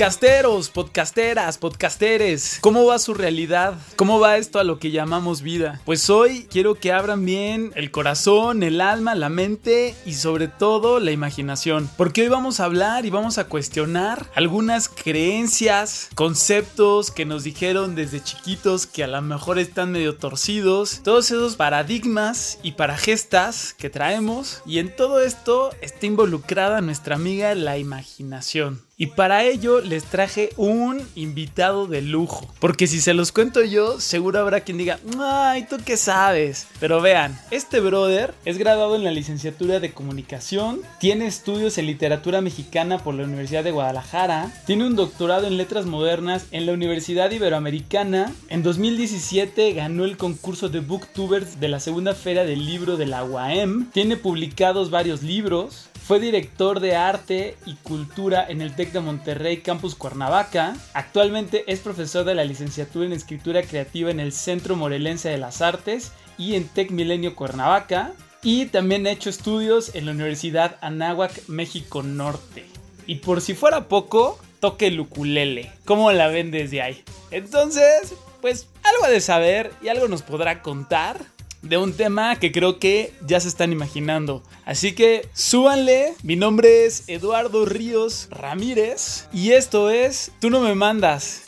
Podcasteros, podcasteras, podcasteres, ¿cómo va su realidad? ¿Cómo va esto a lo que llamamos vida? Pues hoy quiero que abran bien el corazón, el alma, la mente y sobre todo la imaginación. Porque hoy vamos a hablar y vamos a cuestionar algunas creencias, conceptos que nos dijeron desde chiquitos que a lo mejor están medio torcidos. Todos esos paradigmas y paragestas que traemos. Y en todo esto está involucrada nuestra amiga la imaginación. Y para ello les traje un invitado de lujo. Porque si se los cuento yo, seguro habrá quien diga, ay, ¿tú qué sabes? Pero vean, este brother es graduado en la licenciatura de comunicación, tiene estudios en literatura mexicana por la Universidad de Guadalajara, tiene un doctorado en letras modernas en la Universidad Iberoamericana, en 2017 ganó el concurso de Booktubers de la segunda feria del libro de la UAM, tiene publicados varios libros, fue director de arte y cultura en el TEC de Monterrey Campus Cuernavaca. Actualmente es profesor de la licenciatura en escritura creativa en el Centro Morelense de las Artes y en TEC Milenio Cuernavaca. Y también ha hecho estudios en la Universidad Anáhuac, México Norte. Y por si fuera poco, toque el ukulele. ¿Cómo la ven desde ahí? Entonces, pues algo de saber y algo nos podrá contar de un tema que creo que ya se están imaginando. Así que súbanle, mi nombre es Eduardo Ríos Ramírez y esto es Tú no me mandas,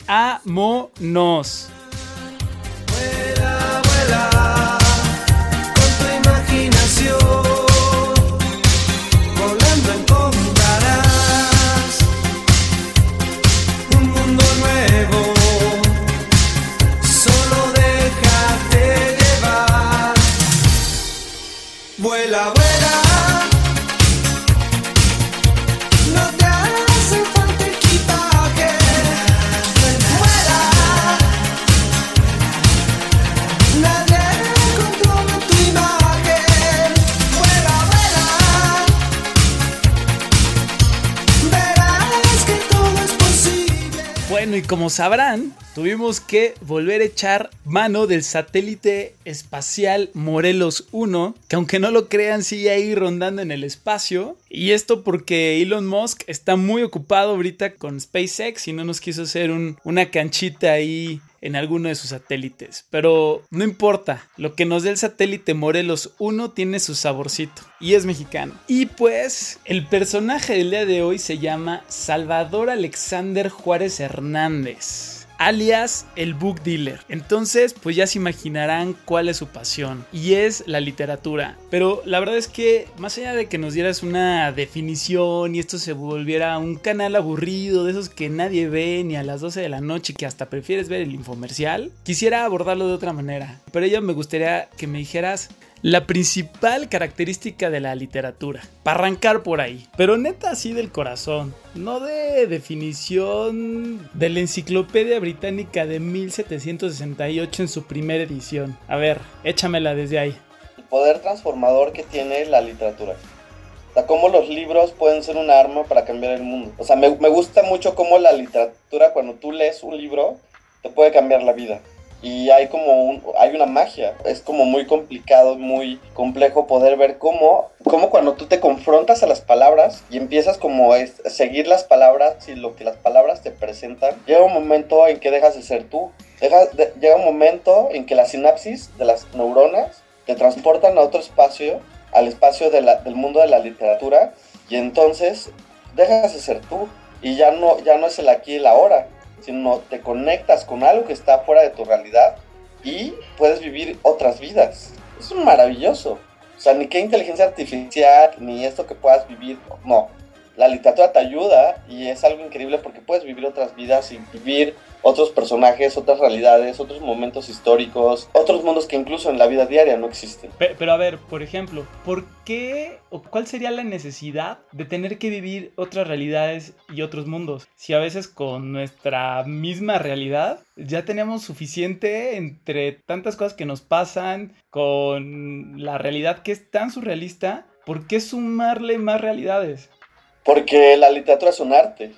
a Monos. Y como sabrán, tuvimos que volver a echar mano del satélite espacial Morelos 1, que aunque no lo crean sigue ahí rondando en el espacio. Y esto porque Elon Musk está muy ocupado ahorita con SpaceX y no nos quiso hacer una canchita ahí en alguno de sus satélites. Pero no importa, lo que nos dé el satélite Morelos 1 tiene su saborcito y es mexicano. Y pues el personaje del día de hoy se llama Salvador Alexander Juárez Hernández alias el book dealer. Entonces, pues ya se imaginarán cuál es su pasión y es la literatura. Pero la verdad es que más allá de que nos dieras una definición y esto se volviera un canal aburrido de esos que nadie ve ni a las 12 de la noche que hasta prefieres ver el infomercial, quisiera abordarlo de otra manera. Pero yo me gustaría que me dijeras la principal característica de la literatura. Para arrancar por ahí. Pero neta así del corazón. No de definición de la Enciclopedia Británica de 1768 en su primera edición. A ver, échamela desde ahí. El poder transformador que tiene la literatura. O sea, cómo los libros pueden ser un arma para cambiar el mundo. O sea, me, me gusta mucho cómo la literatura, cuando tú lees un libro, te puede cambiar la vida y hay como un, hay una magia. Es como muy complicado, muy complejo poder ver cómo, cómo cuando tú te confrontas a las palabras y empiezas como a seguir las palabras y lo que las palabras te presentan, llega un momento en que dejas de ser tú. llega un momento en que la sinapsis de las neuronas te transportan a otro espacio, al espacio de del mundo de la literatura, y entonces dejas de ser tú. Y ya no, ya no es el aquí y el ahora, sino te conectas con algo que está fuera de tu realidad y puedes vivir otras vidas. Es maravilloso. O sea, ni qué inteligencia artificial, ni esto que puedas vivir, no. La literatura te ayuda y es algo increíble porque puedes vivir otras vidas y vivir otros personajes, otras realidades, otros momentos históricos, otros mundos que incluso en la vida diaria no existen. Pero, a ver, por ejemplo, ¿por qué o cuál sería la necesidad de tener que vivir otras realidades y otros mundos? Si a veces con nuestra misma realidad ya tenemos suficiente entre tantas cosas que nos pasan, con la realidad que es tan surrealista, ¿por qué sumarle más realidades? Porque la literatura es un arte.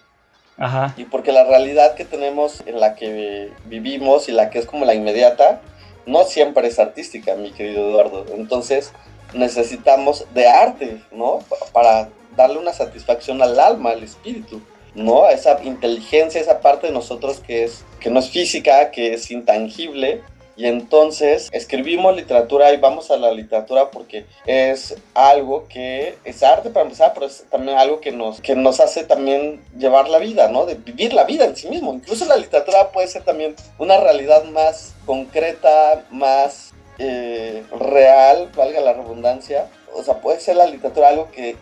Y porque la realidad que tenemos en la que vivimos y la que es como la inmediata, no siempre es artística, mi querido Eduardo. Entonces necesitamos de arte, ¿no? Para darle una satisfacción al alma, al espíritu. ¿no? Esa inteligencia, esa parte de nosotros que, es, que no es física, que es intangible. Y entonces escribimos literatura y vamos a la literatura porque es algo que es arte para empezar, pero es también algo que nos, que nos hace también llevar la vida, ¿no? De vivir la vida en sí mismo. Incluso la literatura puede ser también una realidad más concreta, más eh, real, valga la redundancia, o sea, puede ser la literatura algo que,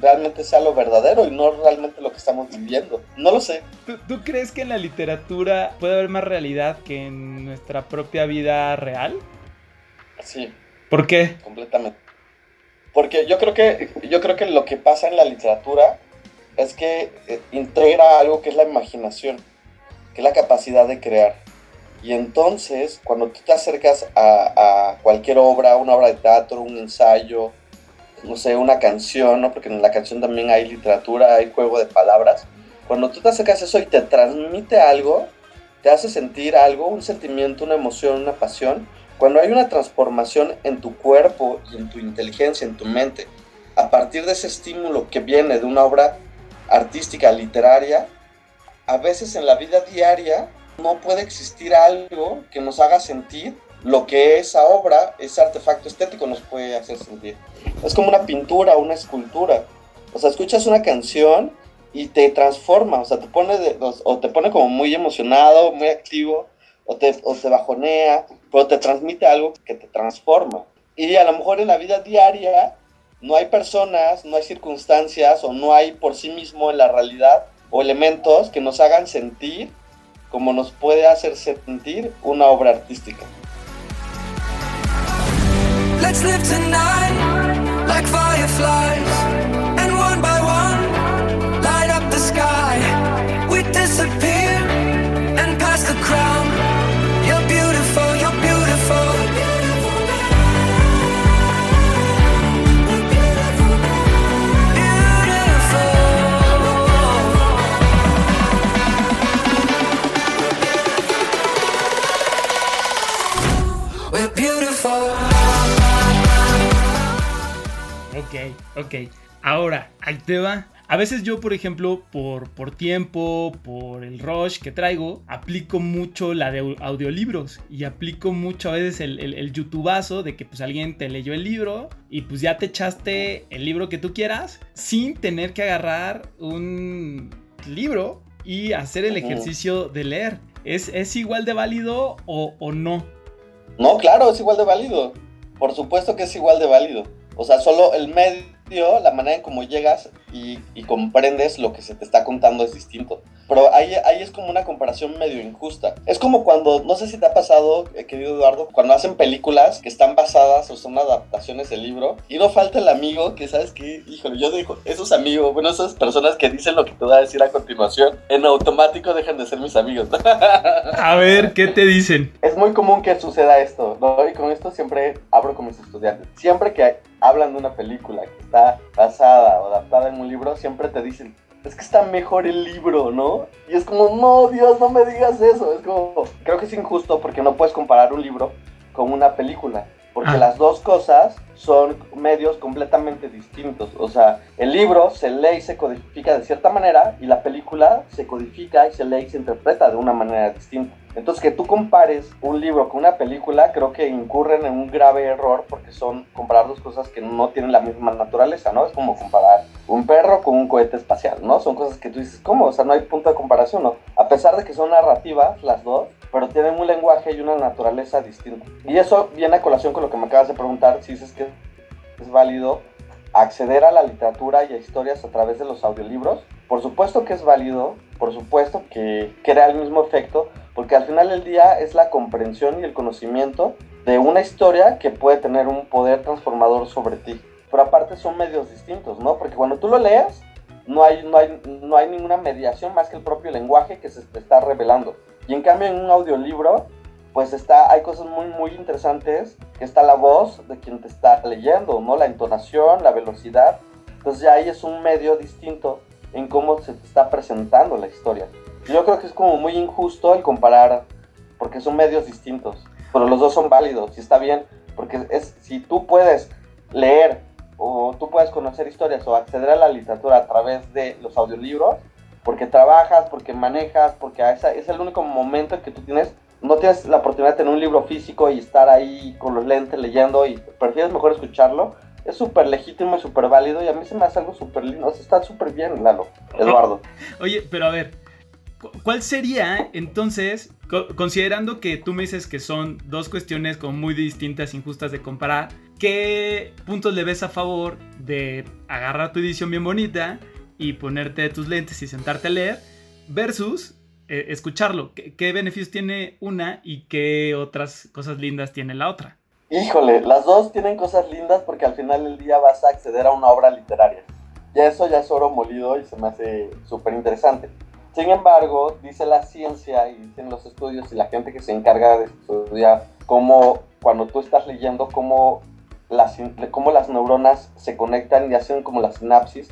realmente sea lo verdadero y no realmente lo que estamos viviendo. No lo sé. ¿Tú, crees que en la literatura puede haber más realidad que en nuestra propia vida real? Sí. ¿Por qué? Completamente. Porque yo creo que, yo creo que lo que pasa en la literatura es que eh, integra algo que es la imaginación, que es la capacidad de crear. Y entonces, cuando tú te acercas a, a, cualquier obra, una obra de teatro, un ensayo, no sé, una canción, ¿no? Porque en la canción también hay literatura, hay juego de palabras. Cuando tú te acercas a eso y te transmite algo, te hace sentir algo, un sentimiento, una emoción, una pasión, cuando hay una transformación en tu cuerpo y en tu inteligencia, en tu mente, a partir de ese estímulo que viene de una obra artística, literaria, a veces en la vida diaria no puede existir algo que nos haga sentir lo que esa obra, ese artefacto estético nos puede hacer sentir. Es como una pintura, una escultura. O sea, escuchas una canción y te transforma, o sea, te pone, o te pone como muy emocionado, muy activo, o te, o te bajonea, pero te transmite algo que te transforma. Y a lo mejor en la vida diaria no hay personas, no hay circunstancias o no hay por sí mismo en la realidad o elementos que nos hagan sentir como nos puede hacer sentir una obra artística. Let's live tonight like fireflies, Ok, ok. Ahora, ahí te va. A veces yo, por ejemplo, por, por tiempo, por el rush que traigo, aplico mucho la de audiolibros y aplico mucho a veces el, el, youtubazo de que pues alguien te leyó el libro y pues ya te echaste el libro que tú quieras sin tener que agarrar un libro y hacer el ejercicio de leer. ¿Es, es igual de válido o, o no? No, claro, es igual de válido. Por supuesto que es igual de válido. O sea, solo el medio, la manera en cómo llegas y, comprendes lo que se te está contando es distinto. Pero ahí, ahí es como una comparación medio injusta. Es como cuando, no sé si te ha pasado, eh, querido Eduardo, cuando hacen películas que están basadas o son adaptaciones del libro y no falta el amigo que, ¿sabes qué? Híjole, yo digo, esos amigos, bueno, esas personas que dicen lo que te voy a decir a continuación, en automático dejan de ser mis amigos. a ver, ¿qué te dicen? Es muy común que suceda esto, ¿no? Y con esto siempre abro con mis estudiantes. Siempre que hablan de una película que está basada o adaptada en un libro, siempre te dicen, es que está mejor el libro, ¿no? Y es como, no, Dios, no me digas eso. Es como, creo que es injusto porque no puedes comparar un libro con una película. Porque ah. las dos cosas son medios completamente distintos. O sea, el libro se lee y se codifica de cierta manera y la película se codifica y se lee y se interpreta de una manera distinta. Entonces, que tú compares un libro con una película, creo que incurren en un grave error porque son comparar dos cosas que no tienen la misma naturaleza, ¿no? Es como comparar un perro con un cohete espacial, ¿no? Son cosas que tú dices, ¿cómo? O sea, no hay punto de comparación, ¿no? A pesar de que son narrativas las dos, pero tienen un lenguaje y una naturaleza distinta. Y eso viene a colación con lo que me acabas de preguntar, si dices que es válido acceder a la literatura y a historias a través de los audiolibros. Por supuesto que es válido, por supuesto que crea el mismo efecto, porque al final del día es la comprensión y el conocimiento de una historia que puede tener un poder transformador sobre ti. Pero aparte son medios distintos, ¿no? Porque cuando tú lo lees, no hay, no hay, no hay ninguna mediación más que el propio lenguaje que se está revelando. Y en cambio en un audiolibro, pues está, hay cosas muy, muy interesantes, que está la voz de quien te está leyendo, ¿no? La entonación, la velocidad. Entonces ya ahí es un medio distinto en cómo se te está presentando la historia. Yo creo que es como muy injusto el comparar, porque son medios distintos, pero los dos son válidos y está bien, porque es, si tú puedes leer o tú puedes conocer historias o acceder a la literatura a través de los audiolibros, porque trabajas, porque manejas, porque es el único momento en que tú tienes, no tienes la oportunidad de tener un libro físico y estar ahí con los lentes leyendo y prefieres mejor escucharlo. Es súper legítimo y súper válido y a mí se me hace algo súper lindo. O sea, está súper bien, Lalo, Eduardo. Oye, pero a ver, ¿cuál sería entonces, considerando que tú me dices que son dos cuestiones como muy distintas, injustas de comparar, ¿qué puntos le ves a favor de agarrar tu edición bien bonita y ponerte tus lentes y sentarte a leer versus eh, escucharlo. ¿Qué, beneficios tiene una y qué otras cosas lindas tiene la otra? Híjole, las dos tienen cosas lindas porque al final del día vas a acceder a una obra literaria. Y eso ya es oro molido y se me hace súper interesante. Sin embargo, dice la ciencia y dicen los estudios y la gente que se encarga de estudiar cómo cuando tú estás leyendo, cómo las, cómo las neuronas se conectan y hacen como la sinapsis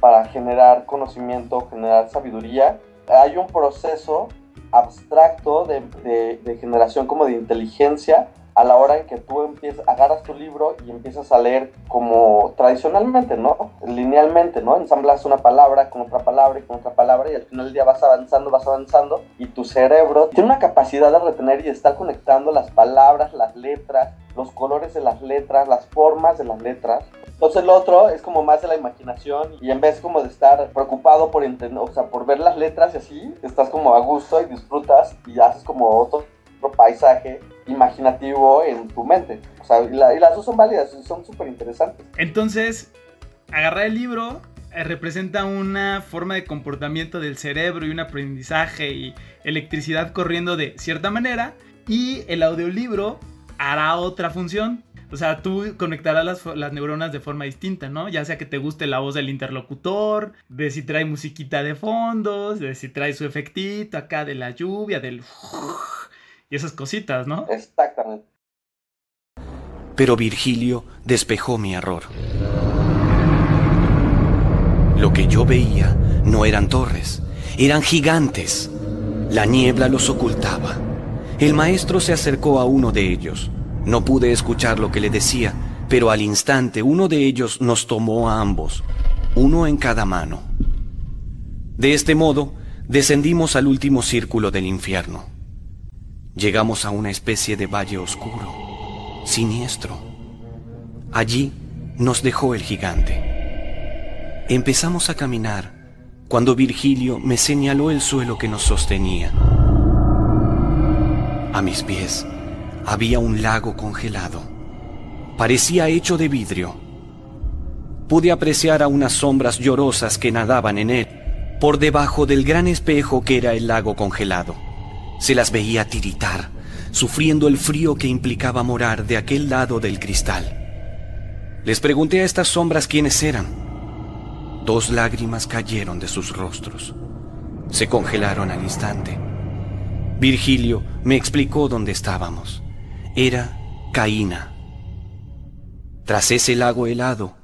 para generar conocimiento, generar sabiduría. Hay un proceso abstracto de, generación como de inteligencia a la hora en que tú empiezas, agarras tu libro y empiezas a leer como tradicionalmente, ¿no? Linealmente, ¿no? Ensamblas una palabra con otra palabra y con otra palabra y al final del día vas avanzando, vas avanzando y tu cerebro tiene una capacidad de retener y estar conectando las palabras, las letras, los colores de las letras, las formas de las letras entonces lo otro es como más de la imaginación y en vez como de estar preocupado por entender, o sea, por ver las letras y así, estás como a gusto y disfrutas y haces como otro, paisaje imaginativo en tu mente. O sea, y, las dos son válidas, son súper interesantes. Entonces, agarrar el libro eh, representa una forma de comportamiento del cerebro y un aprendizaje y electricidad corriendo de cierta manera y el audiolibro hará otra función o sea, tú conectarás las, neuronas de forma distinta, ¿no? Ya sea que te guste la voz del interlocutor, de si trae musiquita de fondos, de si trae su efectito acá de la lluvia, del... Y esas cositas, ¿no? Exactamente. Pero Virgilio despejó mi error. Lo que yo veía no eran torres, eran gigantes. La niebla los ocultaba. El maestro se acercó a uno de ellos no pude escuchar lo que le decía, pero al instante uno de ellos nos tomó a ambos, uno en cada mano. De este modo, descendimos al último círculo del infierno. Llegamos a una especie de valle oscuro, siniestro. Allí nos dejó el gigante. Empezamos a caminar cuando Virgilio me señaló el suelo que nos sostenía. A mis pies había un lago congelado. Parecía hecho de vidrio. Pude apreciar a unas sombras llorosas que nadaban en él, por debajo del gran espejo que era el lago congelado. Se las veía tiritar, sufriendo el frío que implicaba morar de aquel lado del cristal. Les pregunté a estas sombras quiénes eran. Dos lágrimas cayeron de sus rostros. Se congelaron al instante. Virgilio me explicó dónde estábamos era Caína. Tras ese lago helado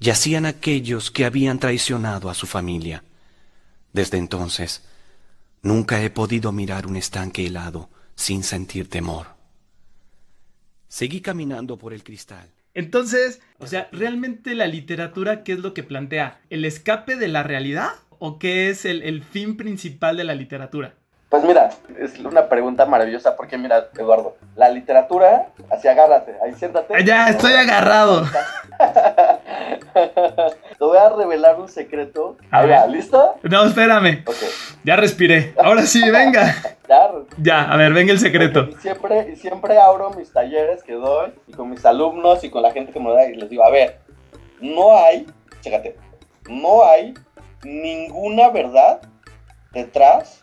yacían aquellos que habían traicionado a su familia. Desde entonces, nunca he podido mirar un estanque helado sin sentir temor. Seguí caminando por el cristal. Entonces, o sea, ¿realmente la literatura qué es lo que plantea? ¿El escape de la realidad? ¿O qué es el, el fin principal de la literatura? Pues mira, es una pregunta maravillosa porque mira, Eduardo, la literatura, así agárrate, ahí siéntate. Ya, estoy agarrado. Te voy a revelar un secreto. A ver. ¿listo? No, espérame. Okay. Ya respiré. Ahora sí, venga. ya, ya, a ver, venga el secreto. Y siempre, y siempre abro mis talleres que doy y con mis alumnos y con la gente que me da y les digo, a ver, no hay, chécate, no hay ninguna verdad detrás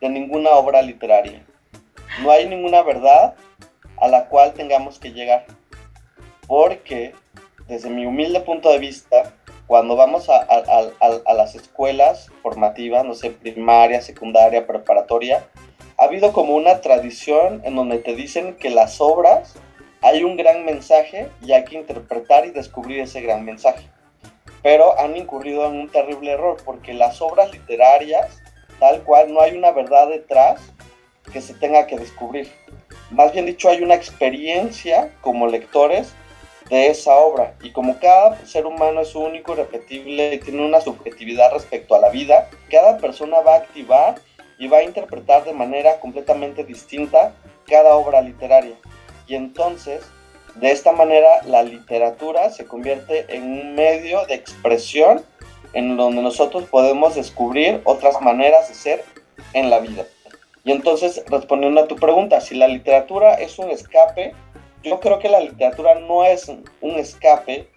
de ninguna obra literaria. No hay ninguna verdad a la cual tengamos que llegar. Porque, desde mi humilde punto de vista, cuando vamos a, las escuelas formativas, no sé, primaria, secundaria, preparatoria, ha habido como una tradición en donde te dicen que las obras hay un gran mensaje y hay que interpretar y descubrir ese gran mensaje. Pero han incurrido en un terrible error porque las obras literarias tal cual, no hay una verdad detrás que se tenga que descubrir. Más bien dicho, hay una experiencia como lectores de esa obra. Y como cada ser humano es único, repetible y tiene una subjetividad respecto a la vida, cada persona va a activar y va a interpretar de manera completamente distinta cada obra literaria. Y entonces, de esta manera, la literatura se convierte en un medio de expresión en donde nosotros podemos descubrir otras maneras de ser en la vida. Y entonces, respondiendo a tu pregunta, si la literatura es un escape, yo creo que la literatura no es un escape,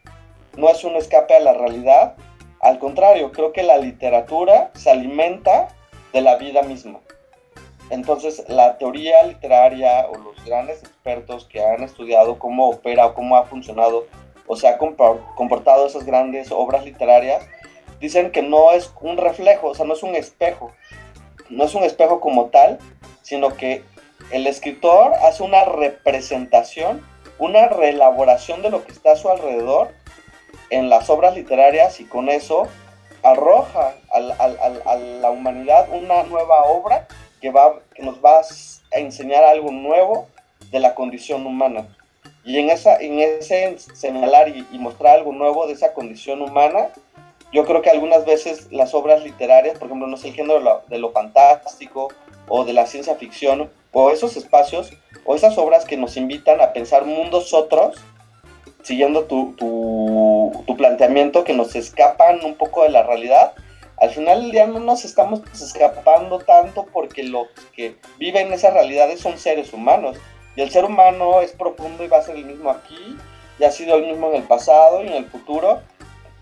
no es un escape a la realidad. Al contrario, creo que la literatura se alimenta de la vida misma. Entonces, la teoría literaria o los grandes expertos que han estudiado cómo opera o cómo ha funcionado o se ha comportado esas grandes obras literarias, dicen que no es un reflejo, o sea, no es un espejo, no es un espejo como tal, sino que el escritor hace una representación, una reelaboración de lo que está a su alrededor en las obras literarias y con eso arroja a la humanidad una nueva obra que, va, que nos va a enseñar algo nuevo de la condición humana. Y en, esa, en ese señalar y, mostrar algo nuevo de esa condición humana, yo creo que algunas veces las obras literarias, por ejemplo, no sé, el género de lo, de lo fantástico o de la ciencia ficción, o esos espacios o esas obras que nos invitan a pensar mundos otros, siguiendo tu, tu, planteamiento, que nos escapan un poco de la realidad. Al final del día no nos estamos escapando tanto porque los que viven esas realidades son seres humanos. Y el ser humano es profundo y va a ser el mismo aquí, y ha sido el mismo en el pasado y en el futuro.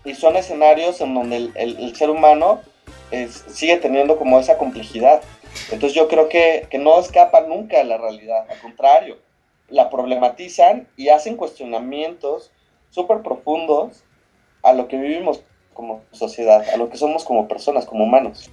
Y son escenarios en donde el, ser humano sigue teniendo como esa complejidad. Entonces yo creo que, no escapan nunca de la realidad, al contrario, la problematizan y hacen cuestionamientos súper profundos a lo que vivimos como sociedad, a lo que somos como personas, como humanos.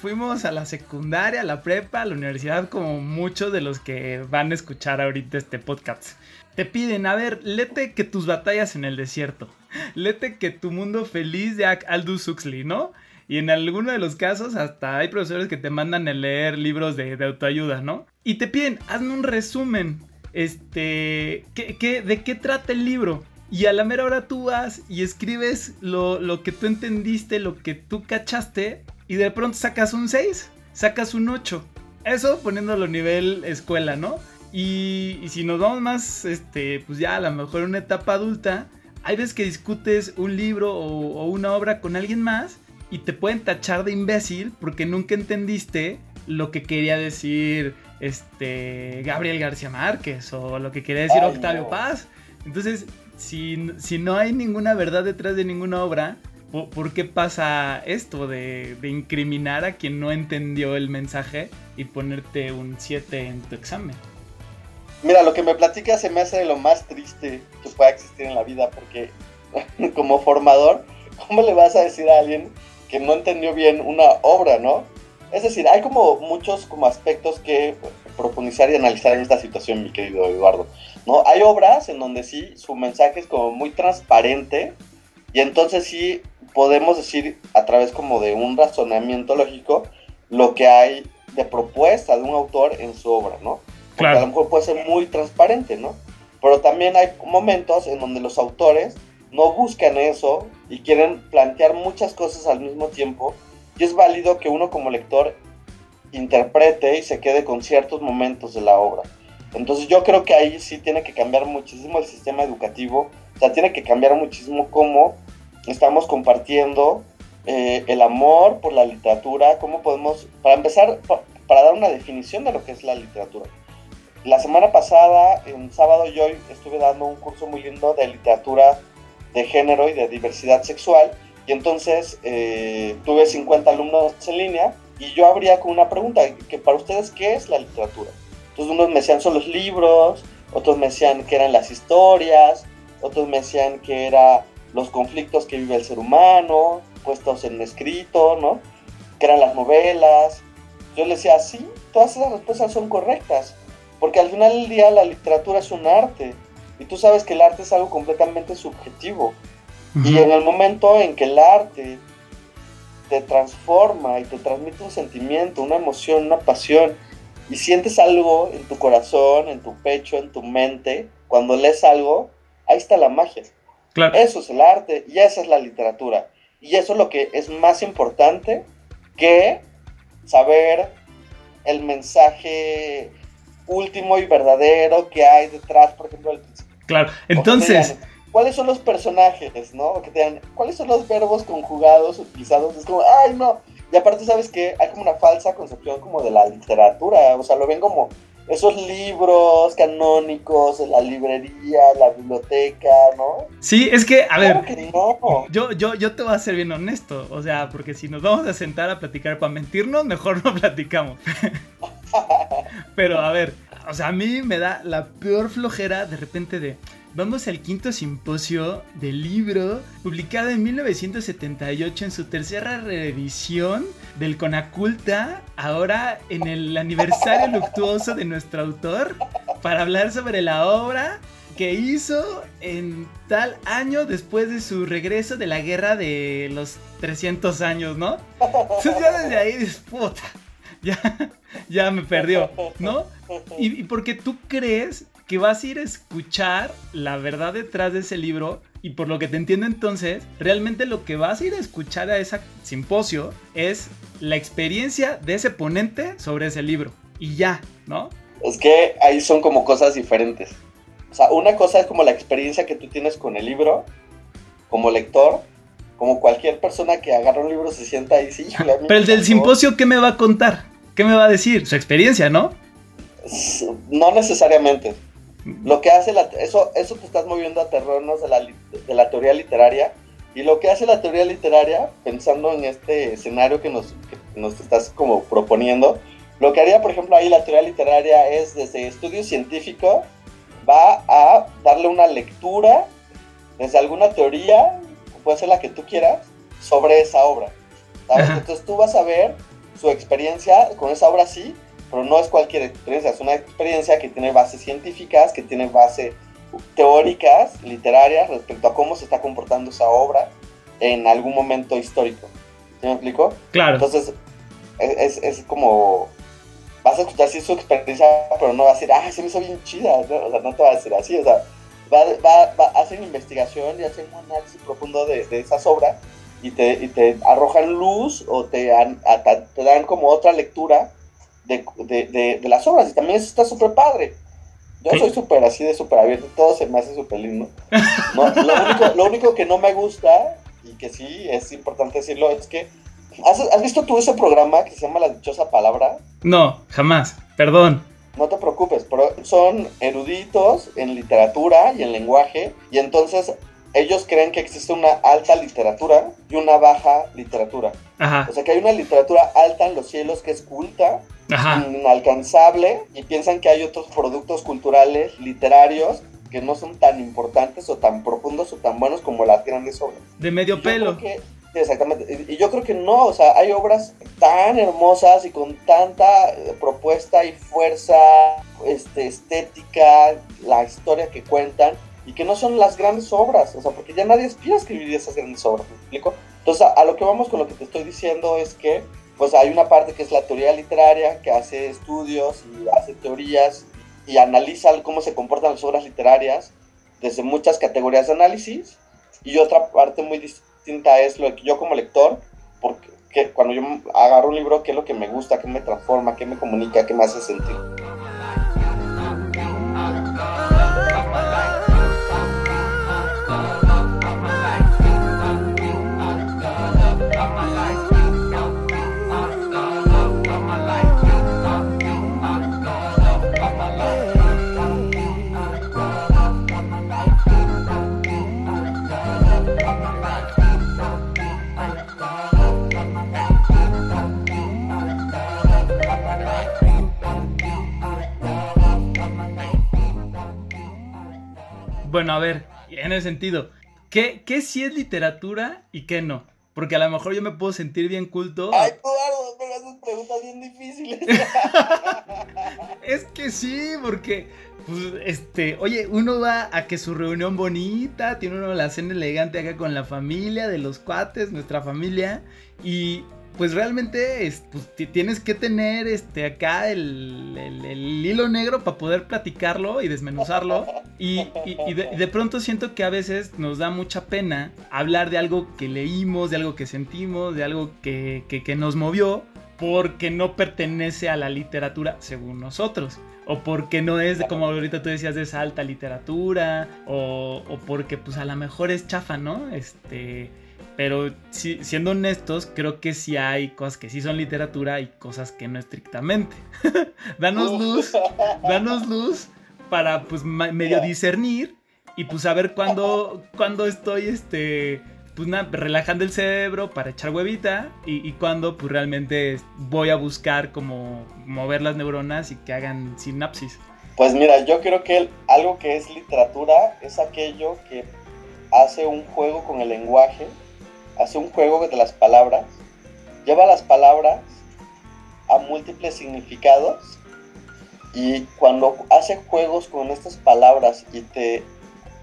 Fuimos a la secundaria, a la prepa, a la universidad, como muchos de los que van a escuchar ahorita este podcast. Te piden, a ver, lete que tus batallas en el desierto. Lete que tu mundo feliz de Aldous Huxley, ¿no? Y en alguno de los casos hasta hay profesores que te mandan a leer libros de, autoayuda, ¿no? Y te piden, hazme un resumen. Este, ¿qué, de qué trata el libro? Y a la mera hora tú vas y escribes lo, lo, que tú entendiste, lo que tú cachaste, y de pronto sacas un 6, sacas un 8. Eso poniéndolo a nivel escuela, ¿no? Y, si nos vamos más, este, pues ya a lo mejor una etapa adulta, hay veces que discutes un libro o, una obra con alguien más y te pueden tachar de imbécil porque nunca entendiste lo que quería decir este Gabriel García Márquez o lo que quería decir Octavio Paz. Entonces, si, si no hay ninguna verdad detrás de ninguna obra, ¿Por, qué pasa esto de, incriminar a quien no entendió el mensaje y ponerte un 7 en tu examen? Mira, lo que me platicas se me hace de lo más triste que pueda existir en la vida, porque como formador, ¿cómo le vas a decir a alguien que no entendió bien una obra, no? Es decir, hay como muchos como aspectos que profundizar y analizar en esta situación, mi querido Eduardo. ¿No? Hay obras en donde sí, su mensaje es como muy transparente y entonces sí podemos decir a través como de un razonamiento lógico lo que hay de propuesta de un autor en su obra, ¿no? Porque a lo mejor puede ser muy transparente, ¿no? Pero también hay momentos en donde los autores no buscan eso y quieren plantear muchas cosas al mismo tiempo y es válido que uno como lector interprete y se quede con ciertos momentos de la obra. Entonces yo creo que ahí sí tiene que cambiar muchísimo el sistema educativo, o sea, tiene que cambiar muchísimo cómo estamos compartiendo eh, el amor por la literatura, cómo podemos, para empezar, para dar una definición de lo que es la literatura. La semana pasada, en sábado, yo estuve dando un curso muy lindo de literatura de género y de diversidad sexual, y entonces eh, tuve 50 alumnos en línea, y yo abría con una pregunta, que para ustedes, ¿qué es la literatura? Entonces unos me decían son los libros, otros me decían que eran las historias, otros me decían que eran los conflictos que vive el ser humano, puestos en escrito, ¿no? Que eran las novelas. Yo les decía, sí, todas esas respuestas son correctas, porque al final del día la literatura es un arte, y tú sabes que el arte es algo completamente subjetivo. Y en el momento en que el arte te transforma y te transmite un sentimiento, una emoción, una pasión, y sientes algo en tu corazón, en tu pecho, en tu mente, cuando lees algo, ahí está la magia. Claro. Eso es el arte y esa es la literatura. Y eso es lo que es más importante que saber el mensaje último y verdadero que hay detrás, por ejemplo, del Claro, entonces... ¿Cuáles son los personajes, no? Que te digan, ¿cuáles son los verbos conjugados utilizados? Es como, ay, no. Y aparte, ¿sabes que Hay como una falsa concepción como de la literatura. O sea, lo ven como esos libros canónicos la librería, la biblioteca, ¿no? Sí, es que, a ver, yo, yo, yo te voy a ser bien honesto, o sea, porque si nos vamos a sentar a platicar para mentirnos, mejor no platicamos. Pero, a ver, o sea, a mí me da la peor flojera de repente de... Vamos al quinto simposio del libro, publicado en 1978 en su tercera reedición del Conaculta, ahora en el aniversario luctuoso de nuestro autor, para hablar sobre la obra que hizo en tal año después de su regreso de la guerra de los 300 años, ¿no? Entonces ya desde ahí dices, puta, ya, ya me perdió, ¿no? Y, y porque tú crees que vas a ir a escuchar la verdad detrás de ese libro y por lo que te entiendo entonces, realmente lo que vas a ir a escuchar a ese simposio es la experiencia de ese ponente sobre ese libro. Y ya, ¿no? Es que ahí son como cosas diferentes. O sea, una cosa es como la experiencia que tú tienes con el libro, como lector, como cualquier persona que agarra un libro se sienta ahí, sí, Pero el del simposio, ¿qué me va a contar? ¿Qué me va a decir? Su experiencia, ¿no? No necesariamente. Lo que hace la, eso, eso te estás moviendo a terrenos de la, de la teoría literaria. Y lo que hace la teoría literaria, pensando en este escenario que nos, que nos estás como proponiendo, lo que haría, por ejemplo, ahí la teoría literaria es desde estudio científico, va a darle una lectura desde alguna teoría, puede ser la que tú quieras, sobre esa obra. Entonces tú vas a ver su experiencia con esa obra sí, pero no es cualquier experiencia, es una experiencia que tiene bases científicas, que tiene bases teóricas, literarias, respecto a cómo se está comportando esa obra en algún momento histórico. ¿Sí me explico? Claro. Entonces, es, es, como, vas a escuchar sí su experiencia, pero no va a decir, ah, se me hizo bien chida, o sea, no te va a decir así, o sea, va, va, va a hacer investigación y hacer un análisis profundo de, de esas obras y te, y te arrojan luz o te, te dan como otra lectura de, de, de, las obras y también eso está súper padre. Yo soy súper así de súper abierto, todo se me hace súper lindo. lo, único, lo, único, que no me gusta, y que sí es importante decirlo, es que. ¿has, ¿Has, visto tú ese programa que se llama La Dichosa Palabra? No, jamás, perdón. No te preocupes, pero son eruditos en literatura y en lenguaje, y entonces ellos creen que existe una alta literatura y una baja literatura. Ajá. O sea que hay una literatura alta en los cielos que es culta, inalcanzable, y piensan que hay otros productos culturales, literarios, que no son tan importantes o tan profundos o tan buenos como las grandes obras. De medio pelo. exactamente. Y yo creo que no, o sea, hay obras tan hermosas y con tanta eh, propuesta y fuerza este, estética, la historia que cuentan, y que no son las grandes obras, o sea, porque ya nadie aspira a escribir esas grandes obras, ¿me explico? Entonces, a, lo que vamos con lo que te estoy diciendo es que, pues hay una parte que es la teoría literaria, que hace estudios y hace teorías y analiza cómo se comportan las obras literarias desde muchas categorías de análisis, y otra parte muy distinta es lo que yo como lector, porque cuando yo agarro un libro, qué es lo que me gusta, qué me transforma, qué me comunica, qué me hace sentir. Bueno, a ver, en el sentido, ¿qué, ¿qué sí es literatura y qué no? Porque a lo mejor yo me puedo sentir bien culto. Ay, Eduardo, me haces preguntas bien difíciles. es que sí, porque, pues, este, oye, uno va a que su reunión bonita, tiene uno la cena elegante acá con la familia, de los cuates, nuestra familia, y pues realmente pues, tienes que tener este acá el, hilo negro para poder platicarlo y desmenuzarlo. Y, de, pronto siento que a veces nos da mucha pena hablar de algo que leímos, de algo que sentimos, de algo que, nos movió, porque no pertenece a la literatura según nosotros. O porque no es, como ahorita tú decías, de esa alta literatura. O, o porque pues a lo mejor es chafa, ¿no? Este pero siendo honestos, creo que sí hay cosas que sí son literatura y cosas que no estrictamente. danos luz, danos luz para pues medio discernir y pues saber cuándo, cuando estoy este pues relajando el cerebro para echar huevita y, y cuando pues realmente voy a buscar como mover las neuronas y que hagan sinapsis. Pues mira, yo creo que algo que es literatura es aquello que hace un juego con el lenguaje hace un juego de las palabras, lleva las palabras a múltiples significados y cuando hace juegos con estas palabras y te,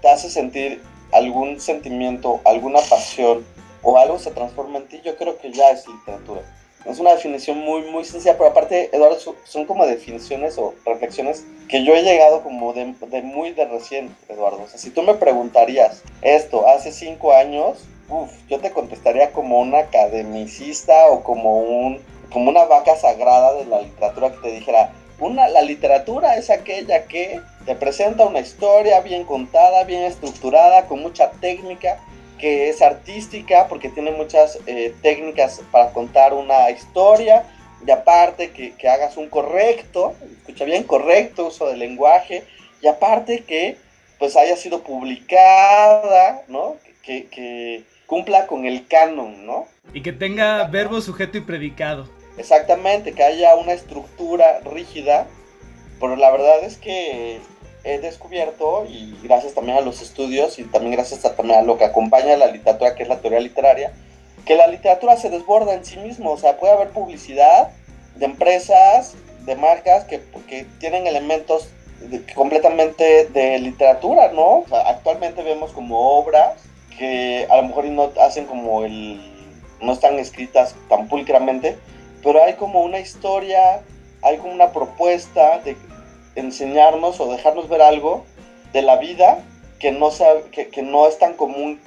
te hace sentir algún sentimiento, alguna pasión o algo se transforma en ti, yo creo que ya es literatura. Es una definición muy, muy sencilla, pero aparte, Eduardo, son como definiciones o reflexiones que yo he llegado como de, de muy de recién, Eduardo. O sea, si tú me preguntarías esto hace cinco años, uf, yo te contestaría como un academicista o como, un, como una vaca sagrada de la literatura que te dijera, una, la literatura es aquella que te presenta una historia bien contada, bien estructurada, con mucha técnica, que es artística porque tiene muchas eh, técnicas para contar una historia y aparte que, que, hagas un correcto, escucha bien, correcto uso del lenguaje y aparte que pues haya sido publicada, ¿no? Que, que, cumpla con el canon, ¿no? Y que tenga verbo, sujeto y predicado. Exactamente, que haya una estructura rígida, pero la verdad es que he descubierto, y gracias también a los estudios y también gracias a, también a lo que acompaña la literatura, que es la teoría literaria, que la literatura se desborda en sí mismo, o sea, puede haber publicidad de empresas, de marcas que, que tienen elementos completamente de literatura, ¿no? actualmente vemos como obras que a lo mejor no hacen como el, no están escritas tan pulcramente, pero hay como una historia, hay como una propuesta de enseñarnos o dejarnos ver algo de la vida que no, que, que no es tan común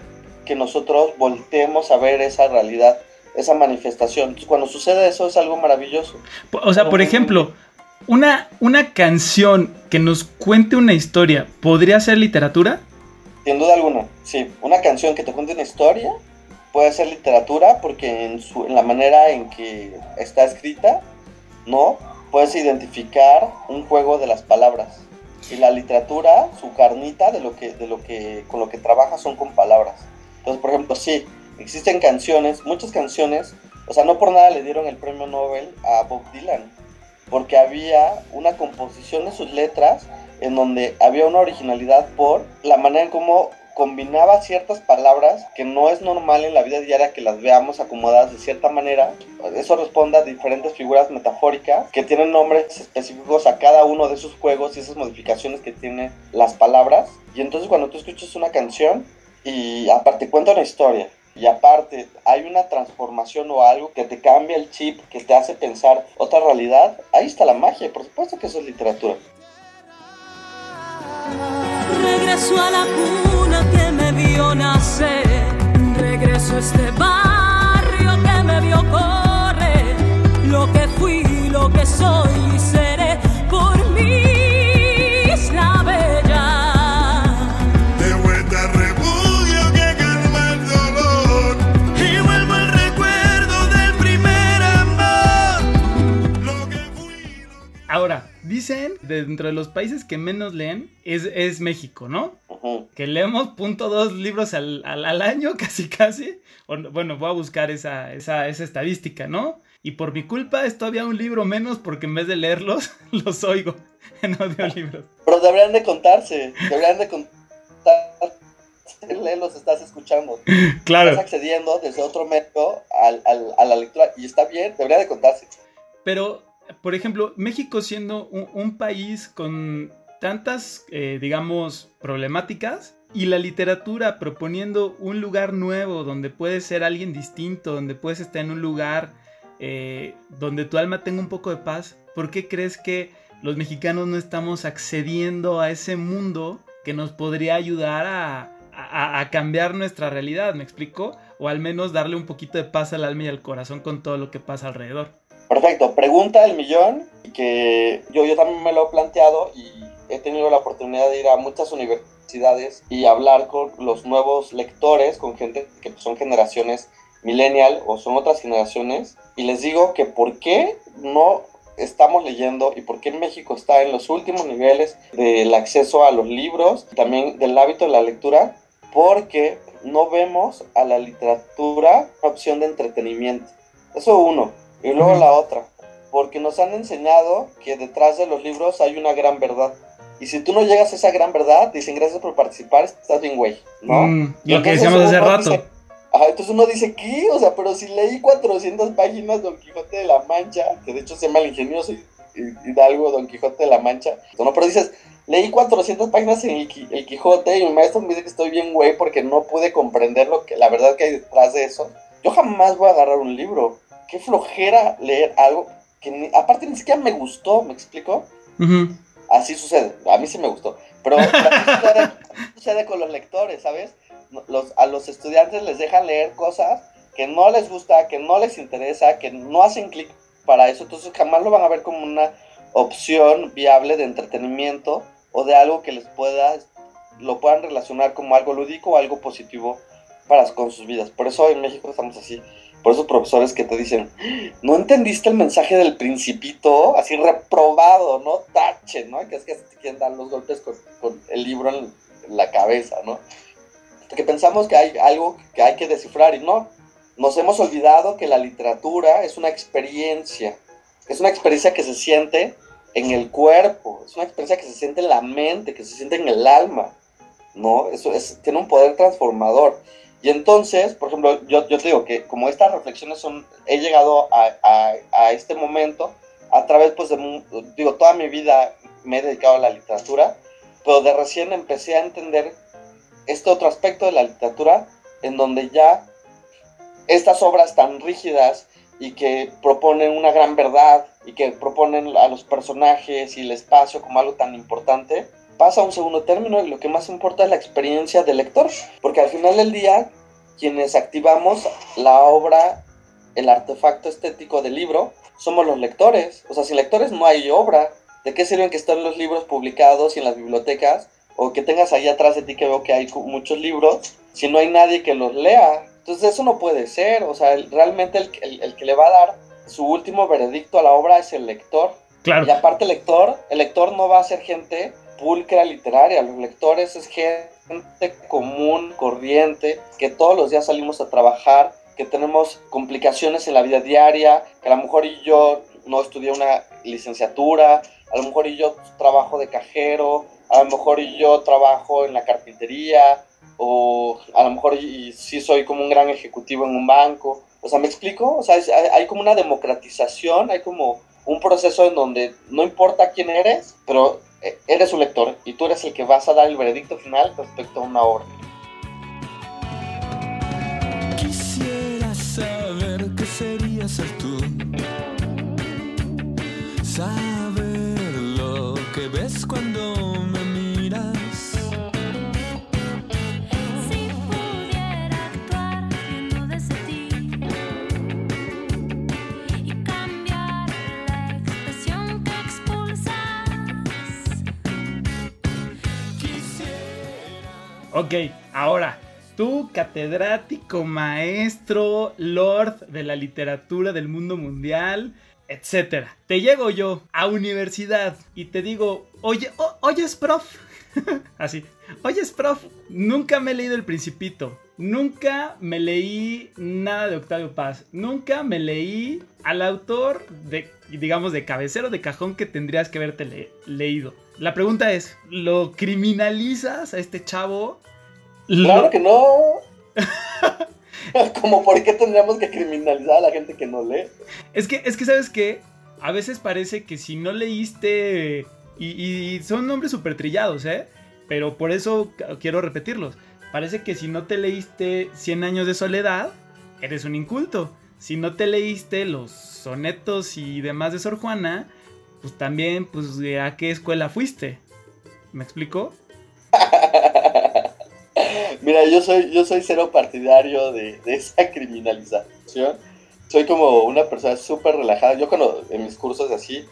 que nosotros volteemos a ver esa realidad, esa manifestación. Entonces, cuando sucede eso es algo maravilloso. O sea, por ejemplo, una, una canción que nos cuente una historia, ¿podría ser literatura? Sin duda alguna, sí. Una canción que te cuente una historia puede ser literatura porque en, su, en la manera en que está escrita, ¿no? Puedes identificar un juego de las palabras. Y la literatura, su carnita de lo que, de lo que, con lo que trabaja son con palabras. Entonces, por ejemplo, sí, existen canciones, muchas canciones, o sea, no por nada le dieron el premio Nobel a Bob Dylan, porque había una composición de sus letras en donde había una originalidad por la manera en cómo combinaba ciertas palabras que no es normal en la vida diaria que las veamos acomodadas de cierta manera. Eso responde a diferentes figuras metafóricas que tienen nombres específicos a cada uno de esos juegos y esas modificaciones que tienen las palabras. Y entonces cuando tú escuchas una canción y aparte cuenta una historia y aparte hay una transformación o algo que te cambia el chip, que te hace pensar otra realidad, ahí está la magia. Por supuesto que eso es literatura. Regreso a la cuna que me vio nacer. Regreso a este barrio que me vio correr. Lo que fui, lo que soy y seré dicen, dentro de los países que menos leen, es, es México, ¿no? Que leemos punto dos libros al, al, año, casi casi. bueno, voy a buscar esa, esa, esa estadística, ¿no? Y por mi culpa es todavía un libro menos porque en vez de leerlos, los oigo en audiolibros. Pero deberían de contarse, deberían de contarse los estás escuchando. Claro. Estás accediendo desde otro medio al- al- a la lectura y está bien, debería de contarse. Pero, por ejemplo, México siendo un, país con tantas, eh, digamos, problemáticas y la literatura proponiendo un lugar nuevo donde puedes ser alguien distinto, donde puedes estar en un lugar eh, donde tu alma tenga un poco de paz, ¿por qué crees que los mexicanos no estamos accediendo a ese mundo que nos podría ayudar a, a- a cambiar nuestra realidad? ¿Me explico? O al menos darle un poquito de paz al alma y al corazón con todo lo que pasa alrededor. Perfecto, pregunta del millón, que yo, yo también me lo he planteado y he tenido la oportunidad de ir a muchas universidades y hablar con los nuevos lectores, con gente que son generaciones millennial o son otras generaciones, y les digo que por qué no estamos leyendo y por qué México está en los últimos niveles del acceso a los libros, también del hábito de la lectura, porque no vemos a la literatura una opción de entretenimiento. Eso uno. Y luego la otra, porque nos han enseñado que detrás de los libros hay una gran verdad. Y si tú no llegas a esa gran verdad, dicen gracias por participar, estás bien güey, ¿no? Mm, lo que decíamos hace rato. dice- Ajá, entonces uno dice, ¿qué? O sea, pero si leí 400 páginas Don Quijote de la Mancha, que de hecho se llama el ingenioso Hidalgo Don Quijote de la Mancha, no, pero dices, leí 400 páginas en el, el Quijote y mi maestro me dice que estoy bien güey porque no pude comprender lo que, la verdad que hay detrás de eso. Yo jamás voy a agarrar un libro. Qué flojera leer algo que ni- aparte ni siquiera me gustó, ¿me explico? Así sucede, a mí sí me gustó. Pero así sucede, con los lectores, ¿sabes? Los, a los estudiantes les dejan leer cosas que no les gusta, que no les interesa, que no hacen clic para eso, entonces jamás lo van a ver como una opción viable de entretenimiento o de algo que les pueda, lo puedan relacionar como algo lúdico o algo positivo para con sus vidas. Por eso en México estamos así. Por esos profesores que te dicen, no entendiste el mensaje del principito, así reprobado, ¿no? Tache, ¿no? Que es que te quieren dar los golpes con, con el libro en, la cabeza, ¿no? Que pensamos que hay algo que hay que descifrar y no. Nos hemos olvidado que la literatura es una experiencia, es una experiencia que se siente en el cuerpo, es una experiencia que se siente en la mente, que se siente en el alma, ¿no? Eso es, tiene un poder transformador. Y entonces, por ejemplo, yo, yo te digo que como estas reflexiones son, he llegado a, a, a este momento a través, pues, de, digo, toda mi vida me he dedicado a la literatura, pero de recién empecé a entender este otro aspecto de la literatura en donde ya estas obras tan rígidas y que proponen una gran verdad y que proponen a los personajes y el espacio como algo tan importante, pasa a un segundo término y lo que más importa es la experiencia del lector, porque al final del día quienes activamos la obra, el artefacto estético del libro, somos los lectores. O sea, sin lectores no hay obra. ¿De qué sirven que estén los libros publicados y en las bibliotecas? O que tengas ahí atrás de ti que veo que hay muchos libros, si no hay nadie que los lea. Entonces eso no puede ser. O sea, el- realmente el, el- el que le va a dar su último veredicto a la obra es el lector. Claro. Y aparte el lector, el lector no va a ser gente pulcra literaria, los lectores es gente común, corriente, que todos los días salimos a trabajar, que tenemos complicaciones en la vida diaria, que a lo mejor y yo no estudié una licenciatura, a lo mejor y yo trabajo de cajero, a lo mejor y yo trabajo en la carpintería, o a lo mejor y, y sí soy como un gran ejecutivo en un banco. O sea, ¿me explico? O sea, es- hay, hay como una democratización, hay como un proceso en donde no importa quién eres, pero eres un lector y tú eres el que vas a dar el veredicto final respecto a una obra. Ok, ahora, tú, catedrático, maestro, lord de la literatura del mundo mundial, etcétera. Te llego yo a universidad y te digo, oye, oyes, prof. Así, oyes, prof. Nunca me he leído El Principito. Nunca me leí nada de Octavio Paz. Nunca me leí al autor de, digamos, de cabecero de cajón que tendrías que haberte le- leído. La pregunta es, ¿lo criminalizas a este chavo Claro que no. Como por qué tendríamos que criminalizar a la gente que no lee. Es que, es que, ¿sabes qué? A veces parece que si no leíste. Y, y son nombres súper trillados, ¿eh? Pero por eso quiero repetirlos. Parece que si no te leíste 100 años de soledad, eres un inculto. Si no te leíste los sonetos y demás de Sor Juana, pues también, pues, ¿de ¿a qué escuela fuiste? ¿Me explico? Mira, yo soy, yo soy cero partidario de, de esa criminalización. Soy como una persona súper relajada. Yo cuando en mis cursos así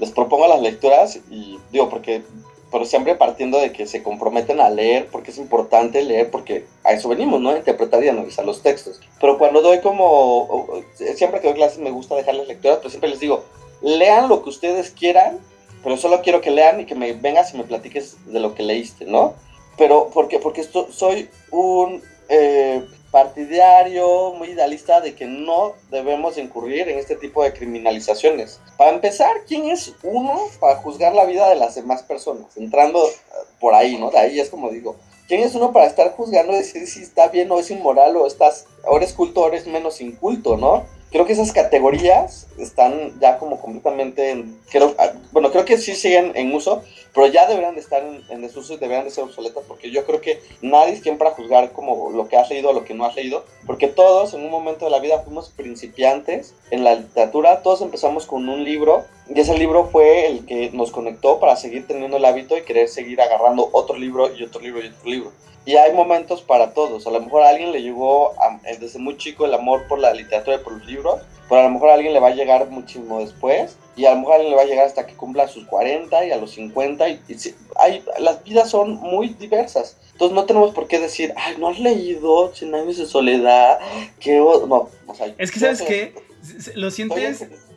les propongo las lecturas y digo, porque pero siempre partiendo de que se comprometen a leer, porque es importante leer, porque a eso venimos, ¿no? Interpretar y analizar los textos. Pero cuando doy como, siempre que doy clases me gusta dejarles lecturas, pero siempre les digo, lean lo que ustedes quieran, pero solo quiero que lean y que me vengas y me platiques de lo que leíste, ¿no? Pero, ¿por qué? Porque esto, soy un eh, partidario muy idealista de que no debemos incurrir en este tipo de criminalizaciones. Para empezar, ¿quién es uno para juzgar la vida de las demás personas? Entrando eh, por ahí, ¿no? De ahí es como digo, ¿quién es uno para estar juzgando y decir si está bien o es inmoral o estás, o eres culto o eres menos inculto, ¿no? Creo que esas categorías están ya como completamente, en- creo, ah, bueno, creo que sí siguen en uso, pero ya deberían de estar en, desuso y deberían de ser obsoletas porque yo creo que nadie es quien para juzgar como lo que has leído o lo que no has leído, porque todos en un momento de la vida fuimos principiantes en la literatura, todos empezamos con un libro y ese libro fue el que nos conectó para seguir teniendo el hábito y querer seguir agarrando otro libro y otro libro y otro libro. Y hay momentos para todos. A lo mejor a alguien le llegó a- eh, desde muy chico el amor por la literatura y por los libros, pero a lo mejor a alguien le va a llegar muchísimo después y a lo mejor a alguien le va a llegar hasta que cumpla sus 40 y a los 50 y, hay, las vidas son muy diversas. Entonces no tenemos por qué decir, ay, no has leído 100 años de soledad, que no, o sea, Es que, ¿sabes s- Lo sientes... estoy-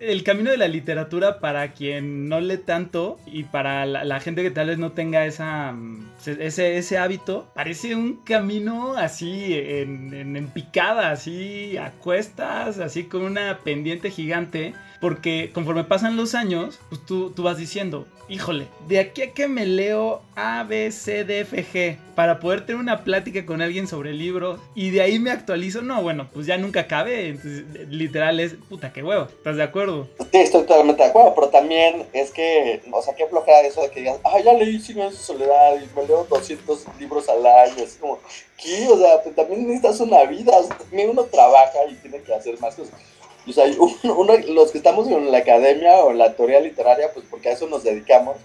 el, camino de la literatura para quien no lee tanto y para la, gente que tal vez no tenga esa, mm, se- ese, ese hábito, parece un camino así en, en, en picada, así a cuestas, así con una pendiente gigante. Porque conforme pasan los años, pues tú, tú vas diciendo, híjole, de aquí a que me leo A, B, C, D, F, G para poder tener una plática con alguien sobre libros y de ahí me actualizo, no, bueno, pues ya nunca cabe. Entonces, literal es, puta, qué huevo, ¿estás de acuerdo? Sí, estoy totalmente de acuerdo, pero también es que, o sea, qué flojera eso de que digas, ah, ya leí 100 años de soledad y me leo 200 libros al año, es como, ¿qué? O sea, pues también necesitas una vida, o sea, uno trabaja y tiene que hacer más cosas. O sea, uno, uno- los que estamos en la academia o en la teoría literaria, pues porque a eso nos dedicamos,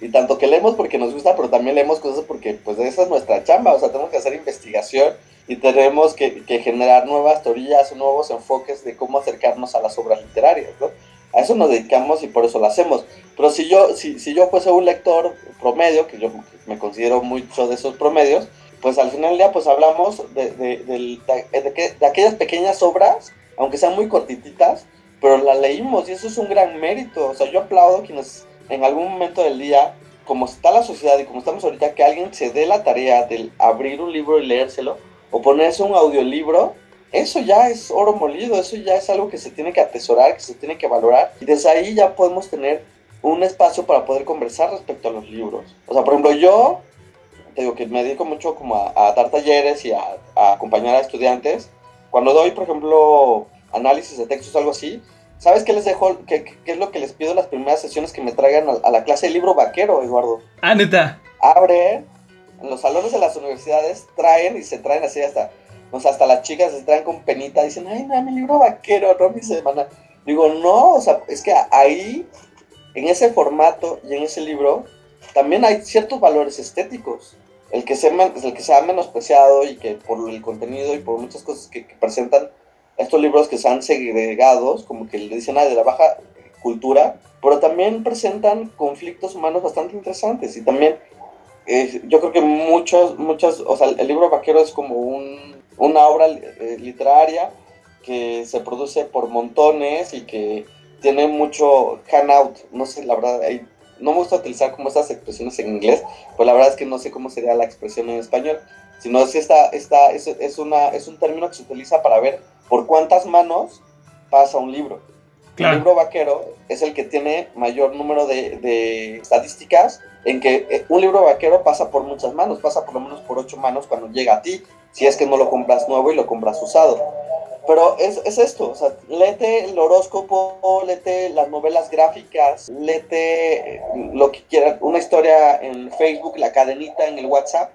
y tanto que leemos porque nos gusta, pero también leemos cosas porque, pues, esa es nuestra chamba, o sea, tenemos que hacer investigación y tenemos que, que generar nuevas teorías o nuevos enfoques de cómo acercarnos a las obras literarias, ¿no? A eso nos dedicamos y por eso lo hacemos. Pero si yo, si, si yo fuese un lector promedio, que yo me considero mucho de esos promedios, pues al final del día pues hablamos de, de, de- de aquellas pequeñas obras, aunque sean muy cortititas, pero las leímos y eso es un gran mérito. O sea, yo aplaudo quienes en algún momento del día, como está la sociedad y como estamos ahorita, que alguien se dé la tarea de abrir un libro y leérselo, o ponerse un audiolibro, eso ya es oro molido, eso ya es algo que se tiene que atesorar, que se tiene que valorar, y desde ahí ya podemos tener un espacio para poder conversar respecto a los libros. O sea, por ejemplo, yo te digo que me dedico mucho como a, a dar talleres y a, a acompañar a estudiantes. Cuando doy, por ejemplo, análisis de textos o algo así, ¿sabes qué les dejo? ¿Qué, qué es lo que les pido en las primeras sesiones que me traigan a, a la clase de libro vaquero, Eduardo? Ah, neta. abren en los salones de las universidades traen y se traen así hasta o sea, hasta las chicas se traen con penita dicen ay no mi libro vaquero no mi semana digo no o sea es que ahí en ese formato y en ese libro también hay ciertos valores estéticos el que se men- el que se ha menospreciado y que por el contenido y por muchas cosas que, que presentan estos libros que se han segregados como que le dicen ah, de la baja cultura pero también presentan conflictos humanos bastante interesantes y también eh, yo creo que muchos, muchas, o sea, el libro vaquero es como un, una obra eh, literaria que se produce por montones y que tiene mucho handout, no sé, la verdad, ahí, no me gusta utilizar como estas expresiones en inglés, pues la verdad es que no sé cómo sería la expresión en español, sino es, esta, esta, es, es, una, es un término que se utiliza para ver por cuántas manos pasa un libro. Claro. El libro vaquero es el que tiene mayor número de, de estadísticas en que eh, un libro vaquero pasa por muchas manos, pasa por lo menos por ocho manos cuando llega a ti, si es que no lo compras nuevo y lo compras usado. Pero es, es esto, o sea, léete el horóscopo, léete las novelas gráficas, léete eh, lo que quieras, una historia en Facebook, la cadenita en el WhatsApp.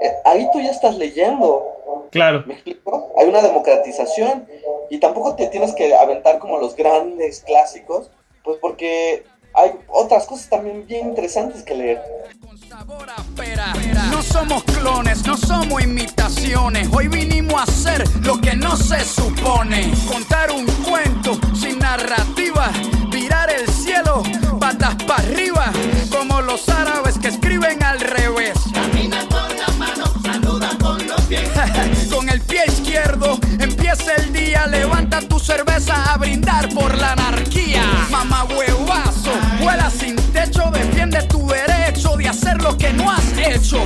Eh, ahí tú ya estás leyendo, Claro. ¿Me explico? Hay una democratización y tampoco te tienes que aventar como los grandes clásicos, pues porque hay otras cosas también bien interesantes que leer. Sabor a pera. No somos clones, no somos imitaciones. Hoy vinimos a hacer lo que no se supone. Contar un cuento sin narrativa. Virar el cielo, patas para arriba. Como los árabes que escriben al revés. Camina con la mano, saluda con los pies. con el pie izquierdo, empieza el día. Levanta tu cerveza a brindar por la anarquía. Mamá huevazo, vuela sin techo, defiende tu derecho de hacer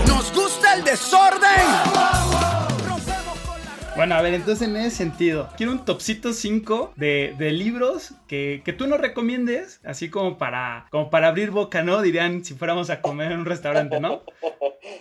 Nos gusta el desorden. Bueno, a ver, entonces en ese sentido, quiero un topcito 5 de, de libros que, que tú nos recomiendes, así como para, como para abrir boca, ¿no? Dirían si fuéramos a comer en un restaurante, ¿no?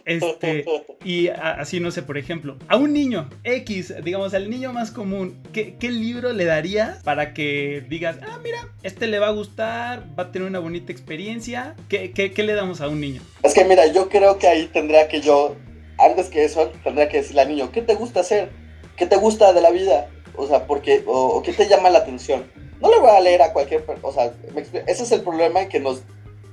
Este, y así, no sé, por ejemplo, a un niño X, digamos, al niño más común, ¿qué, qué libro le darías para que digas, ah, mira, este le va a gustar, va a tener una bonita experiencia? ¿Qué, qué, qué le damos a un niño? Es que mira, yo creo que ahí tendría que yo, antes que eso, tendría que decirle al niño, ¿qué te gusta hacer? ¿Qué te gusta de la vida? O sea, porque, o, o qué te llama la atención. No le voy a leer a cualquier, per- o sea, ese es el problema que nos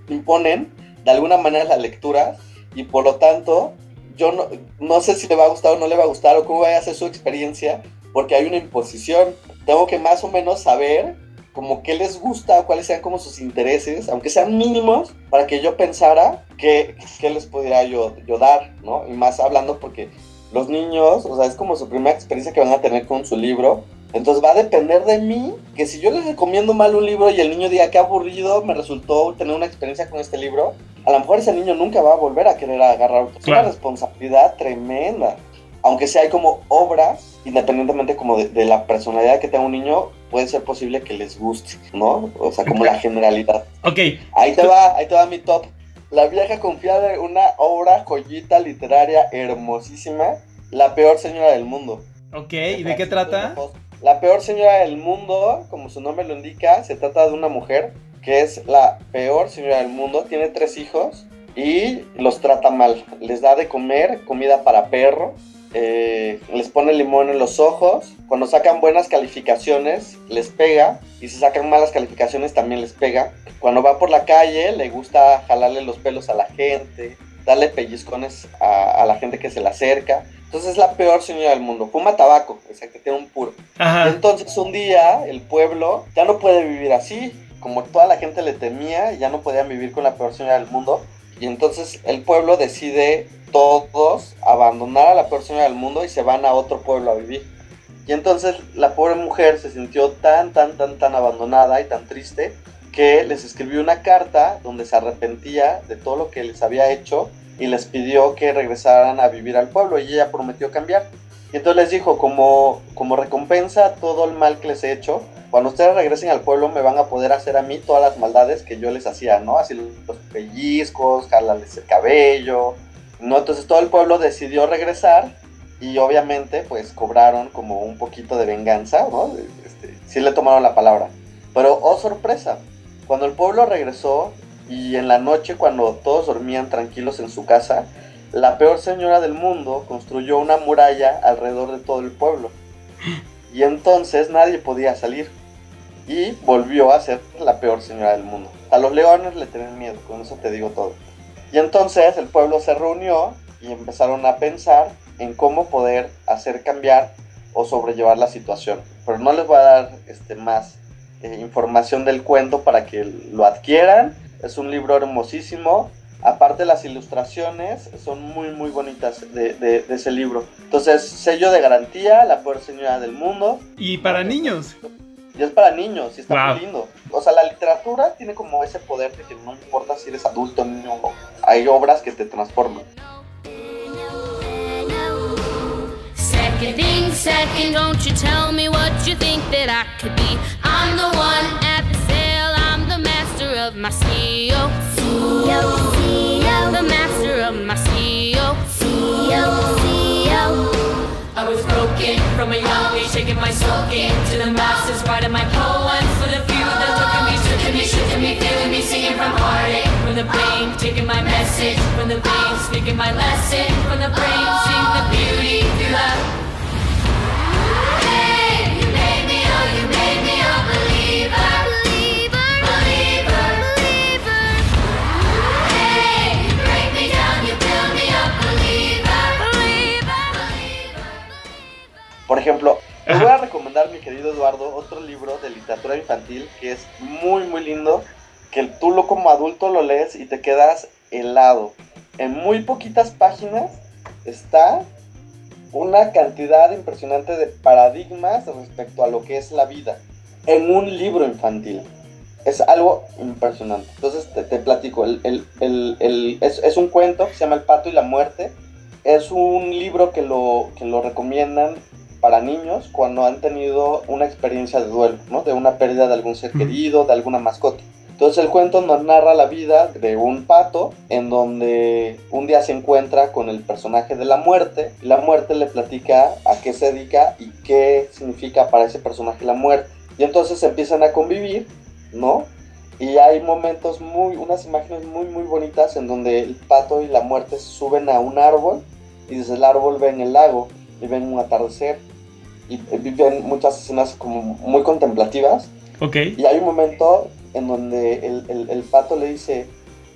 imponen de alguna manera la lectura y por lo tanto yo no, no sé si le va a gustar o no le va a gustar o cómo vaya a ser su experiencia porque hay una imposición. Tengo que más o menos saber como qué les gusta, cuáles sean como sus intereses, aunque sean mínimos, para que yo pensara qué les pudiera yo, yo dar, ¿no? Y más hablando porque los niños, o sea, es como su primera experiencia que van a tener con su libro. Entonces va a depender de mí que si yo les recomiendo mal un libro y el niño diga que aburrido me resultó tener una experiencia con este libro, a lo mejor ese niño nunca va a volver a querer agarrar. Es Claro. una responsabilidad tremenda. Aunque sea hay como obras, independientemente como de, de la personalidad que tenga un niño, puede ser posible que les guste, ¿no? O sea, como la generalidad. Ok, Ahí te va, ahí te va mi top. La vieja confiada, una obra joyita literaria hermosísima, La peor señora del mundo. ok, ¿y de qué trata? La peor señora del mundo, como su nombre lo indica, se trata de una mujer que es la peor señora del mundo, tiene tres hijos y los trata mal. Les da de comer comida para perro, eh, les pone limón en los ojos, cuando sacan buenas calificaciones les pega y si sacan malas calificaciones también les pega. Cuando va por la calle le gusta jalarle los pelos a la gente, darle pellizcones a, a la gente que se le acerca. Entonces es la peor señora del mundo. Fuma tabaco, exacto, tiene un puro. Ajá, entonces un día el pueblo ya no puede vivir así. Como toda la gente le temía, ya no podían vivir con la peor señora del mundo. Y entonces el pueblo decide todos abandonar a la peor señora del mundo y se van a otro pueblo a vivir. Y entonces la pobre mujer se sintió tan, tan, tan, tan abandonada y tan triste que les escribió una carta donde se arrepentía de todo lo que les había hecho y les pidió que regresaran a vivir al pueblo y ella prometió cambiar. Y entonces les dijo, como, como recompensa a todo el mal que les he hecho, cuando ustedes regresen al pueblo me van a poder hacer a mí todas las maldades que yo les hacía, ¿no? Así los pellizcos, jalarles el cabello, ¿no? Entonces todo el pueblo decidió regresar y obviamente pues cobraron como un poquito de venganza, ¿no? Este, sí le tomaron la palabra. Pero, oh sorpresa, cuando el pueblo regresó y en la noche cuando todos dormían tranquilos en su casa, la peor señora del mundo construyó una muralla alrededor de todo el pueblo. Y entonces nadie podía salir. Y volvió a ser la peor señora del mundo. A los leones le tenían miedo, con eso te digo todo. Y entonces el pueblo se reunió y empezaron a pensar en cómo poder hacer cambiar o sobrellevar la situación. Pero no les voy a dar este, más eh, información del cuento para que lo adquieran. Es un libro hermosísimo. Aparte las ilustraciones son muy muy bonitas de, de- ese libro. Entonces, sello de garantía, la peor señora del mundo. y para niños. Y es para niños, y está Wow. muy lindo. O sea, la literatura tiene como ese poder de que no importa si eres adulto, niño, o- hay obras que te transforman. Second thing, second, don't you tell me what you think that I could be. I'm the one at my CEO. CEO, CEO. The master of my CEO. CEO, CEO. From a young age, taking my soul into the masses, writing my poems for the few that look at me, shook at me, shook at me, feeling me, singing from heartache, from the pain, taking my message, from the veins, speaking my lesson, from the brain, seeing the beauty through that. Por ejemplo, te voy a recomendar, mi querido Eduardo, otro libro de literatura infantil que es muy, muy lindo, que tú lo como adulto lo lees y te quedas helado. En muy poquitas páginas está una cantidad impresionante de paradigmas respecto a lo que es la vida en un libro infantil. Es algo impresionante. Entonces te, te platico, el, el- el- el- es, es un cuento que se llama El pato y la muerte. Es un libro que lo, que lo recomiendan para niños cuando han tenido una experiencia de duelo, ¿no? De una pérdida de algún ser querido, de alguna mascota. Entonces el cuento nos narra la vida de un pato en donde un día se encuentra con el personaje de la muerte. y La muerte le platica a qué se dedica y qué significa para ese personaje la muerte. Y entonces empiezan a convivir, ¿no? Y hay momentos muy, unas imágenes muy, muy bonitas en donde el pato y la muerte suben a un árbol y desde el árbol ven el lago y ven un atardecer y viven muchas escenas como muy contemplativas y hay un momento en donde el, el- el pato le dice,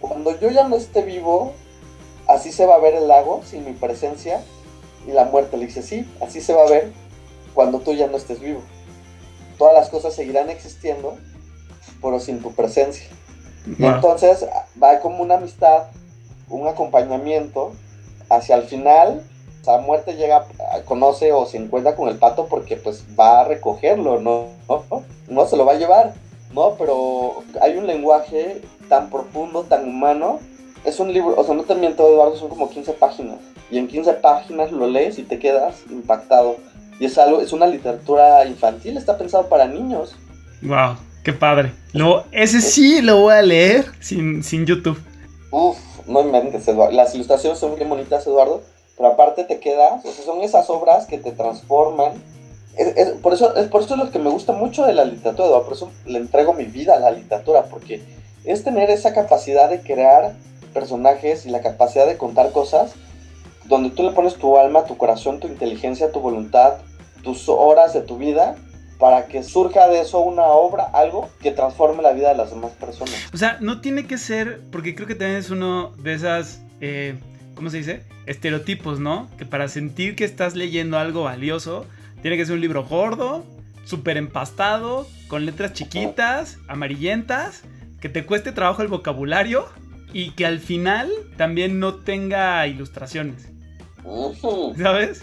cuando yo ya no esté vivo, así se va a ver el lago sin mi presencia. Y la muerte le dice, sí, así se va a ver cuando tú ya no estés vivo. Todas las cosas seguirán existiendo, pero sin tu presencia. Wow. entonces va como una amistad, un acompañamiento hacia el final. La muerte llega, a- conoce o se encuentra con el pato porque pues va a recogerlo, ¿no? No, no se lo va a llevar, ¿no? Pero hay un lenguaje tan profundo, tan humano. Es un libro, o sea, no te miento, Eduardo, son como 15 páginas. Y en 15 páginas lo lees y te quedas impactado. Y es algo, es una literatura infantil, está pensado para niños. Wow. Qué padre. Lo, ese sí lo voy a leer sin, sin YouTube. Uf, no inventes, Eduardo. Las ilustraciones son bien bonitas, Eduardo, pero aparte te quedas, o sea, son esas obras que te transforman. Es, es- por, eso, es por eso es lo que me gusta mucho de la literatura. Por eso le entrego mi vida a la literatura, porque es tener esa capacidad de crear personajes y la capacidad de contar cosas donde tú le pones tu alma, tu corazón, tu inteligencia, tu voluntad, tus horas de tu vida para que surja de eso una obra, algo que transforme la vida de las demás personas. O sea, no tiene que ser, porque creo que también es uno de esas, eh, ¿cómo se dice? Estereotipos, ¿no? Que para sentir que estás leyendo algo valioso, tiene que ser un libro gordo, súper empastado, con letras chiquitas, amarillentas, que te cueste trabajo el vocabulario y que al final también no tenga ilustraciones. ¿sabes?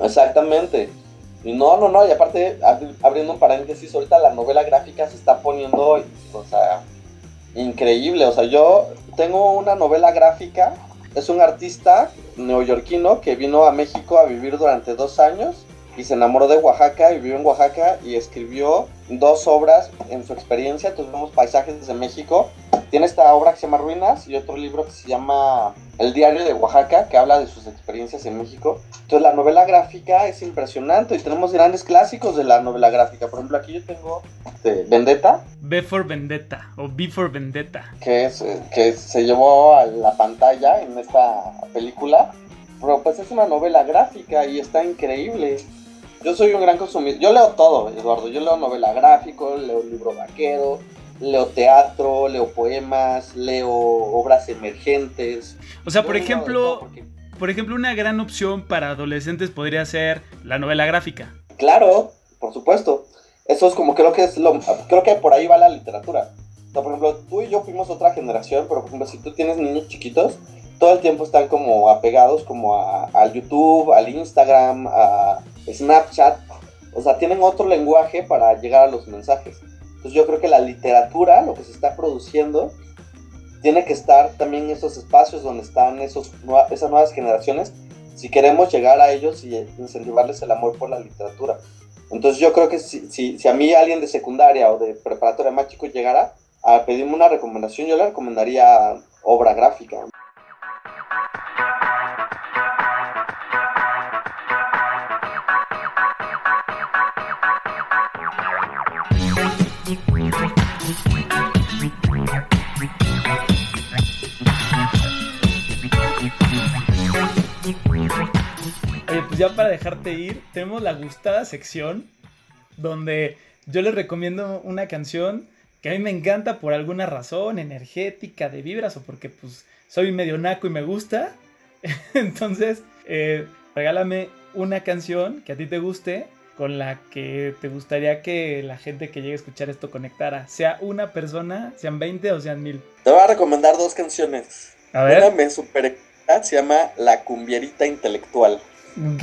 Exactamente. Y no, no, no, y aparte, abri- abriendo un paréntesis, ahorita la novela gráfica se está poniendo, o sea, increíble. O sea, yo tengo una novela gráfica, es un artista neoyorquino que vino a México a vivir durante dos años y se enamoró de Oaxaca y vivió en Oaxaca y escribió dos obras en su experiencia. Entonces vemos paisajes de México. Tiene esta obra que se llama Ruinas y otro libro que se llama El diario de Oaxaca, que habla de sus experiencias en México. Entonces la novela gráfica es impresionante y tenemos grandes clásicos de la novela gráfica. Por ejemplo, aquí yo tengo este, Vendetta, B for Vendetta o B for Vendetta. que, es, eh, que se llevó a la pantalla en esta película. Pero pues es una novela gráfica y está increíble. Yo soy un gran consumidor. Yo leo todo, Eduardo. Yo leo novela gráfico, leo libro vaquero, leo teatro, leo poemas, leo obras emergentes. O sea, por ejemplo, porque- por ejemplo, una gran opción para adolescentes podría ser la novela gráfica. Claro, por supuesto. Eso es como creo que es lo creo que por ahí va la literatura. O sea, por ejemplo, tú y yo fuimos otra generación, pero por ejemplo, si tú tienes niños chiquitos, todo el tiempo están como apegados como a, al YouTube, al Instagram, a Snapchat. O sea, tienen otro lenguaje para llegar a los mensajes. Entonces yo creo que la literatura, lo que se está produciendo, tiene que estar también en esos espacios donde están esos, esas nuevas generaciones, si queremos llegar a ellos y incentivarles el amor por la literatura. Entonces yo creo que si, si, si a mí alguien de secundaria o de preparatoria más chico llegara, a pedirme una recomendación, yo le recomendaría obra gráfica. Oye, pues ya para dejarte ir, tenemos la gustada sección donde yo les recomiendo una canción que a mí me encanta por alguna razón, energética, de vibras o porque pues soy medio naco y me gusta. Entonces, eh, regálame una canción que a ti te guste con la que te gustaría que la gente que llegue a escuchar esto conectara. Sea una persona, sean 20 o sean mil. Te voy a recomendar dos canciones. A ver. Una me super se llama La Cumbierita Intelectual. Ok.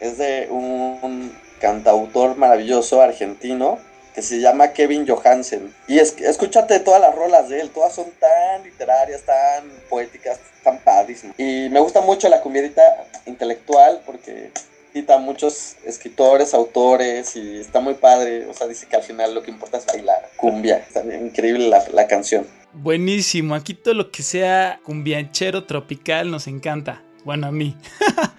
Es de un cantautor maravilloso argentino que se llama Kevin Johansen. Y es, escúchate todas las rolas de él, todas son tan literarias, tan poéticas, tan padrísimas. Y me gusta mucho la cumbierita intelectual porque cita a muchos escritores, autores y está muy padre. O sea, dice que al final lo que importa es bailar. Cumbia, está increíble la, la canción. Buenísimo, aquí todo lo que sea cumbianchero tropical nos encanta. Bueno, a mí.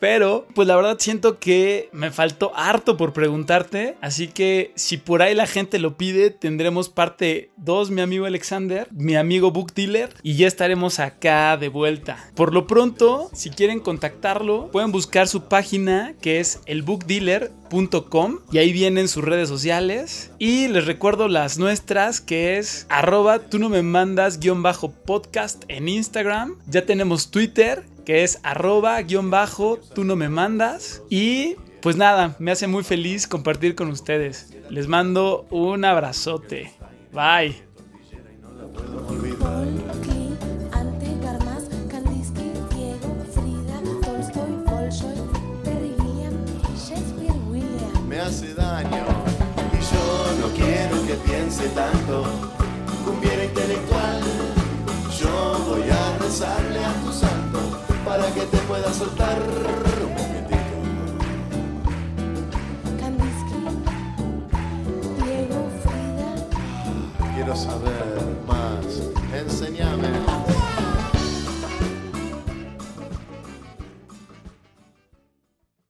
Pero, pues la verdad siento que me faltó harto por preguntarte. Así que si por ahí la gente lo pide, tendremos parte 2, mi amigo Alexander, mi amigo Book Dealer, y ya estaremos acá de vuelta. Por lo pronto, si quieren contactarlo, pueden buscar su página que es elbookdealer.com y ahí vienen sus redes sociales. Y les recuerdo las nuestras que es arroba tú no me mandas guion bajo podcast en Instagram. Ya tenemos Twitter que es arroba guion bajo tú no me mandas. Y pues nada, me hace muy feliz compartir con ustedes. Les mando un abrazote. Bye. Me hace daño y yo no quiero que piense tanto. Cumbiera intelectual, yo voy a rezarle a tu santo para que te pueda soltar. Un momentito. Kandinsky, Diego, Frida, Quiero saber más, enseñar